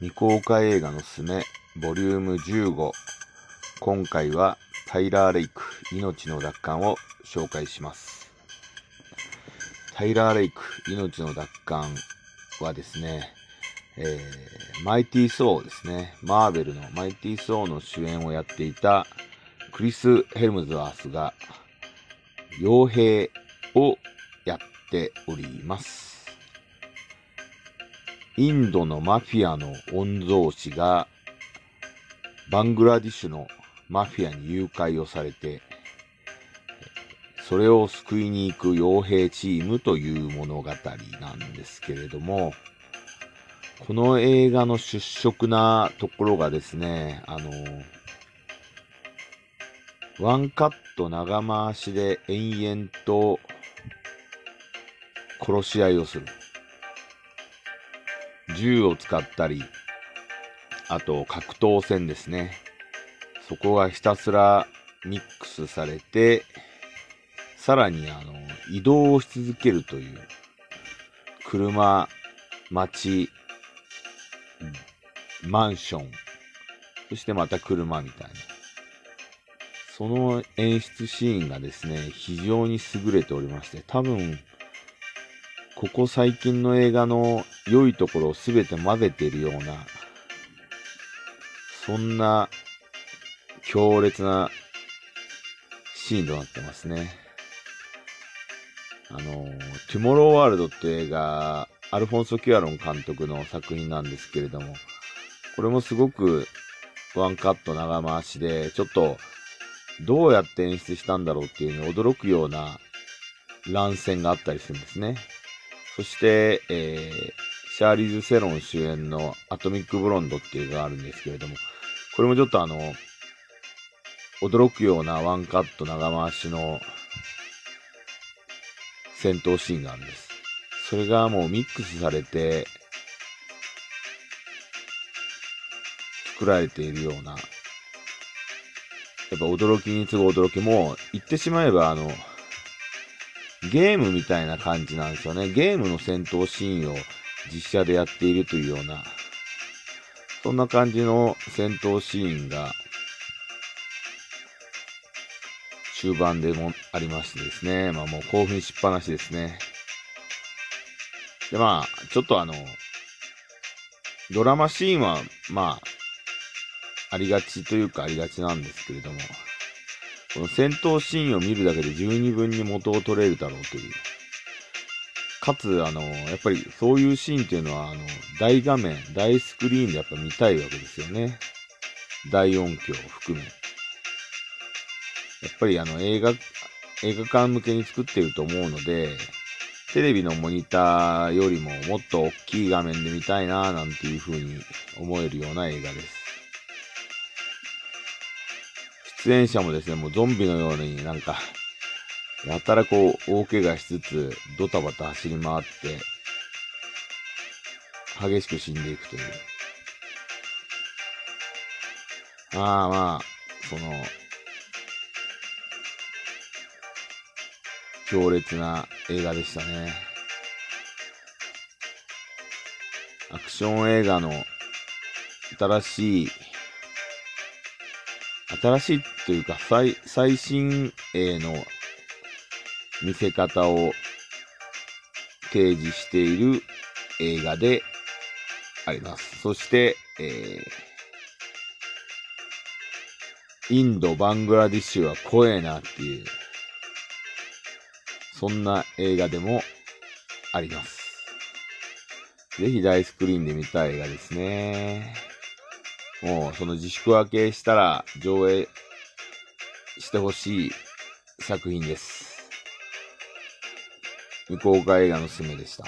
未公開映画のすめ、ボリューム15。今回はタイラー・レイク、命の奪還を紹介します。タイラー・レイク、命の奪還はですね、えー、マイティー・ソーですね。マーベルのマイティー・ソーの主演をやっていたクリス・ヘルムズワースが傭兵をやっております。インドのマフィアの御曹司がバングラディッシュのマフィアに誘拐をされて、それを救いに行く傭兵チームという物語なんですけれども、この映画の出色なところがですね、あの、ワンカット長回しで延々と殺し合いをする。銃を使ったり、あと格闘戦ですね。そこがひたすらミックスされて、さらにあの、移動をし続けるという、車、街、マンション、そしてまた車みたいな。その演出シーンがですね、非常に優れておりまして、多分、ここ最近の映画の良いところを全て混ぜているような、そんな強烈なシーンとなってますね。あの、トゥモローワールドって映画、アルフォンソ・キュアロン監督の作品なんですけれども、これもすごくワンカット長回しで、ちょっとどうやって演出したんだろうっていうのに驚くような乱戦があったりするんですね。そして、えー、シャーリーズ・セロン主演のアトミック・ブロンドっていう映画があるんですけれども、これもちょっとあの、驚くようなワンカット長回しの戦闘シーンがあるんです。それがもうミックスされて、作られているような、やっぱ驚きに次ぐ驚きも、言ってしまえばあの、ゲームみたいな感じなんですよね。ゲームの戦闘シーンを実写でやっているというような、そんな感じの戦闘シーンが、終盤でもありましてですね。まあもう興奮しっぱなしですね。でまあ、ちょっとあの、ドラマシーンは、まあ、ありがちというかありがちなんですけれども、この戦闘シーンを見るだけで十二分に元を取れるだろうという。かつ、あの、やっぱりそういうシーンっていうのは、あの、大画面、大スクリーンでやっぱ見たいわけですよね。大音響を含め。やっぱりあの、映画、映画館向けに作ってると思うので、テレビのモニターよりももっと大きい画面で見たいなぁなんていう風に思えるような映画です。出演者もですね、もうゾンビのようになんか、やたらこう、大怪我しつつ、ドタバタ走り回って、激しく死んでいくという。まあまあ、その、強烈な映画でしたね。アクション映画の新しい新しいというか最最新鋭の見せ方を提示している映画であります。そして、えー、インド、バングラディッシュは怖えなっていう、そんな映画でもあります。ぜひ大スクリーンで見たい映画ですね。もうその自粛明けしたら上映してほしい作品です。未公開映画のすすめでした。